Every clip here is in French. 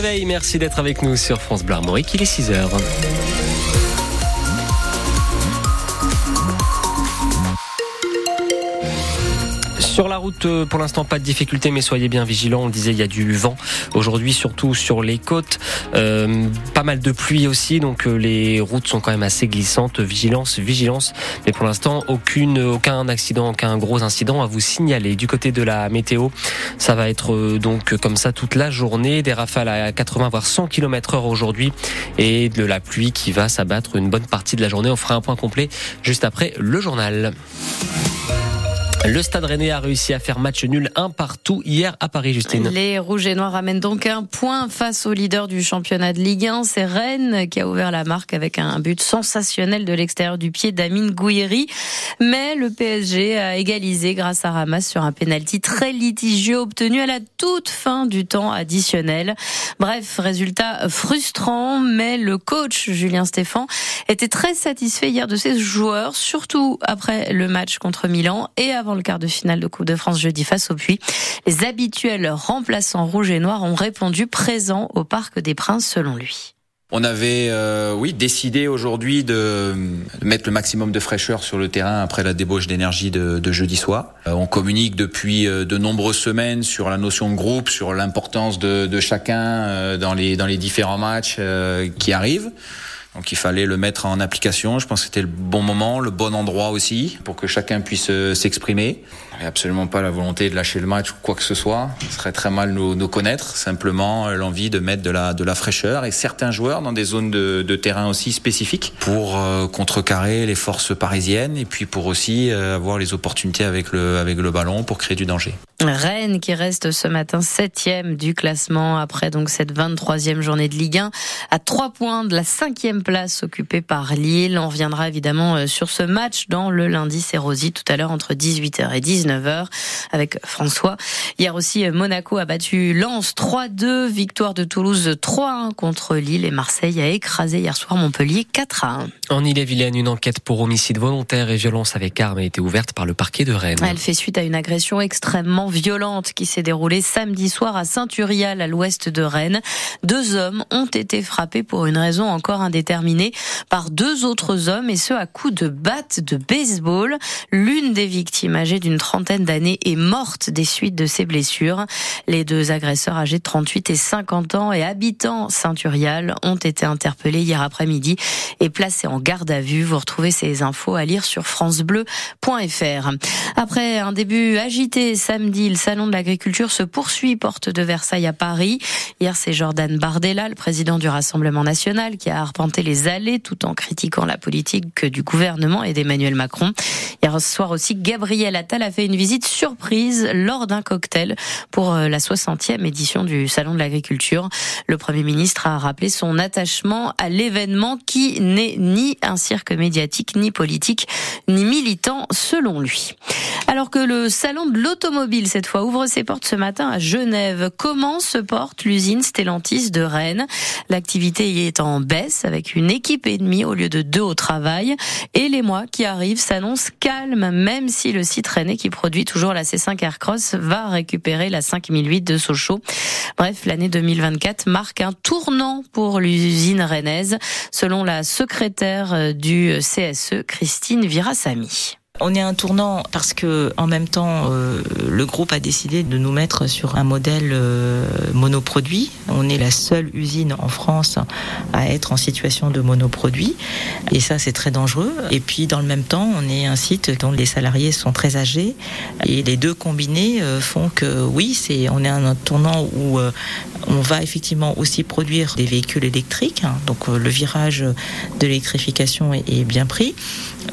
réveil, merci d'être avec nous sur France Bleu Armorique, il est 6h. Euh, pour l'instant, pas de difficulté, mais soyez bien vigilants. On disait, il y a du vent aujourd'hui, surtout sur les côtes. Euh, pas mal de pluie aussi, donc euh, les routes sont quand même assez glissantes. Vigilance, vigilance. Mais pour l'instant, aucune, aucun accident, aucun gros incident à vous signaler. Du côté de la météo, ça va être donc comme ça toute la journée. Des rafales à 80 voire 100 km heure aujourd'hui et de la pluie qui va s'abattre une bonne partie de la journée. On fera un point complet juste après le journal. Le Stade Rennais a réussi à faire match nul un partout hier à Paris, Justine. Les Rouges et Noirs ramènent donc un point face au leader du championnat de Ligue 1. C'est Rennes qui a ouvert la marque avec un but sensationnel de l'extérieur du pied d'Amine Gouiri. Mais le PSG a égalisé grâce à Ramas sur un pénalty très litigieux obtenu à la toute fin du temps additionnel. Bref, résultat frustrant, mais le coach Julien Stéphan était très satisfait hier de ses joueurs, surtout après le match contre Milan et avant le quart de finale de Coupe de France jeudi face au Puy. Les habituels remplaçants rouges et noirs ont répondu présents au Parc des Princes selon lui. On avait, euh, oui, décidé aujourd'hui de mettre le maximum de fraîcheur sur le terrain après la débauche d'énergie de, jeudi soir. Euh, on communique depuis euh, de nombreuses semaines sur la notion de groupe, sur l'importance de, chacun dans les différents matchs qui arrivent. Donc il fallait le mettre en application. Je pense que c'était le bon moment, le bon endroit aussi, pour que chacun puisse euh, s'exprimer. A absolument pas la volonté de lâcher le match ou quoi que ce soit. Ce serait très mal nous, nous connaître. Simplement euh, l'envie de mettre de la, de la fraîcheur et certains joueurs dans des zones de, de terrain aussi spécifiques pour euh, contrecarrer les forces parisiennes et puis pour aussi avoir les opportunités avec le, avec le ballon pour créer du danger. Rennes qui reste ce matin septième du classement après donc cette 23e journée de Ligue 1 à trois points de la cinquième place occupée par Lille. On reviendra évidemment euh, sur ce match dans le lundi c'est Rosy tout à l'heure entre 18h et 19h avec François. Hier aussi euh, Monaco a battu Lens 3-2, victoire de Toulouse 3-1 contre Lille et Marseille a écrasé hier soir Montpellier 4-1. En Ille-et-Vilaine, une enquête pour homicide volontaire et violence avec arme a été ouverte par le parquet de Rennes. Elle fait suite à une agression extrêmement violente qui s'est déroulée samedi soir à Saint-Urial, à l'ouest de Rennes. Deux hommes ont été frappés pour une raison encore indéterminée par deux autres hommes et ce à coups de batte de baseball. L'une des victimes, âgée d'une trentaine d'années, est morte des suites de ses blessures. Les deux agresseurs âgés de 38 et 50 ans et habitants Saint-Urial ont été interpellés hier après-midi et placés en garde à vue. Vous retrouvez ces infos à lire sur francebleu.fr. Après un début agité samedi, le salon de l'agriculture se poursuit porte de Versailles à Paris. Hier, c'est Jordan Bardella, le président du Rassemblement national, qui a arpenté les allées tout en critiquant la politique du gouvernement et d'Emmanuel Macron. Hier soir aussi, Gabriel Attal a fait une visite surprise lors d'un cocktail pour la 60e édition du salon de l'agriculture. Le Premier ministre a rappelé son attachement à l'événement qui n'est ni un cirque médiatique, ni politique, ni militant, selon lui. Alors que le salon de l'automobile, cette fois, ouvre ses portes ce matin à Genève. Comment se porte l'usine Stellantis de Rennes? L'activité y est en baisse, avec une équipe et demie au lieu de deux au travail. Et les mois qui arrivent s'annoncent calmes, même si le site rennais qui produit toujours la C5 Aircross va récupérer la 5008 de Sochaux. Bref, l'année 2024 marque un tournant pour l'usine rennaise, selon la secrétaire du CSE, Christine Virasamy. On est un tournant parce que en même temps, euh, le groupe a décidé de nous mettre sur un modèle euh, monoproduit. On est la seule usine en France à être en situation de monoproduit, et ça c'est très dangereux. Et puis dans le même temps, on est un site dont les salariés sont très âgés, et les deux combinés euh, font que oui, c'est on est un tournant où on va effectivement aussi produire des véhicules électriques. Hein. donc le virage de l'électrification est, est bien pris,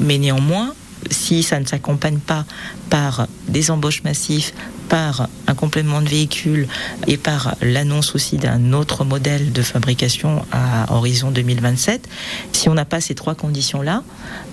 mais néanmoins si ça ne s'accompagne pas par des embauches massives, par un complément de véhicule et par l'annonce aussi d'un autre modèle de fabrication à horizon 2027, si on n'a pas ces trois conditions-là,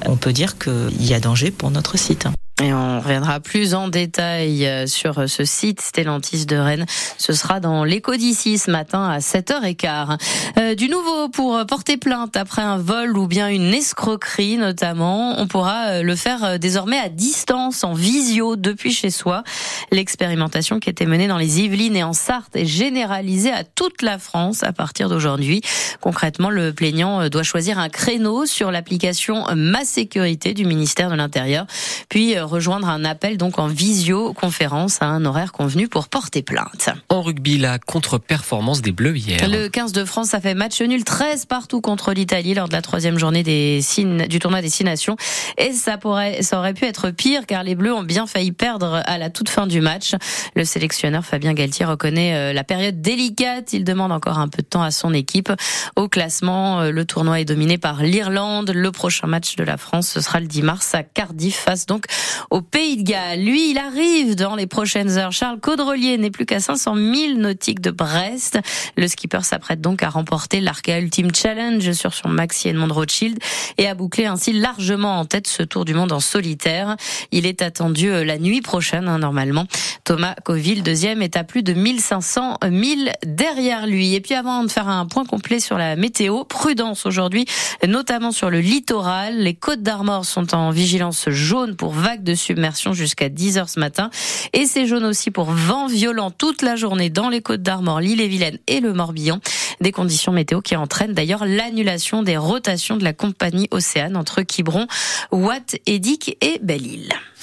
on peut dire qu'il y a danger pour notre site. Et on reviendra plus en détail euh, sur ce site Stellantis de Rennes. Ce sera dans l'écho d'ici ce matin à 7h15. Euh, du nouveau pour porter plainte après un vol ou bien une escroquerie notamment. On pourra euh, le faire euh, désormais à distance, en visio, depuis chez soi. L'expérimentation qui était menée dans les Yvelines et en Sarthe est généralisée à toute la France à partir d'aujourd'hui. Concrètement, le plaignant doit choisir un créneau sur l'application Ma Sécurité du ministère de l'Intérieur, puis rejoindre un appel donc en visioconférence à un horaire convenu pour porter plainte. En rugby, la contre-performance des Bleus hier. Le 15 de France a fait match nul 13 partout contre l'Italie lors de la troisième journée des du tournoi des Six Nations. Et ça pourrait, ça aurait pu être pire car les Bleus ont bien failli perdre à la toute fin du match. Le sélectionneur Fabien Galtier reconnaît euh, la période délicate. Il demande encore un peu de temps à son équipe. Au classement, euh, le tournoi est dominé par l'Irlande. Le prochain match de la France, ce sera le 10 mars à Cardiff face donc au Pays de Galles. Lui, il arrive dans les prochaines heures. Charles Caudrelier n'est plus qu'à 500 000 nautiques de Brest. Le skipper s'apprête donc à remporter l'Arca Ultimate Challenge sur son maxi Edmond Rothschild et à boucler ainsi largement en tête ce tour du monde en solitaire. Il est attendu euh, la nuit prochaine, hein, normalement. Thomas Coville, deuxième, est à plus de 1500 milles derrière lui. Et puis avant de faire un point complet sur la météo, prudence aujourd'hui, notamment sur le littoral. Les côtes d'Armor sont en vigilance jaune pour vagues de submersion jusqu'à 10 heures ce matin. Et c'est jaune aussi pour vent violent toute la journée dans les côtes d'Armor, l'île-et-Vilaine et le Morbihan. Des conditions météo qui entraînent d'ailleurs l'annulation des rotations de la compagnie Océane entre Quiberon, Watt, Édic et Belle-Île.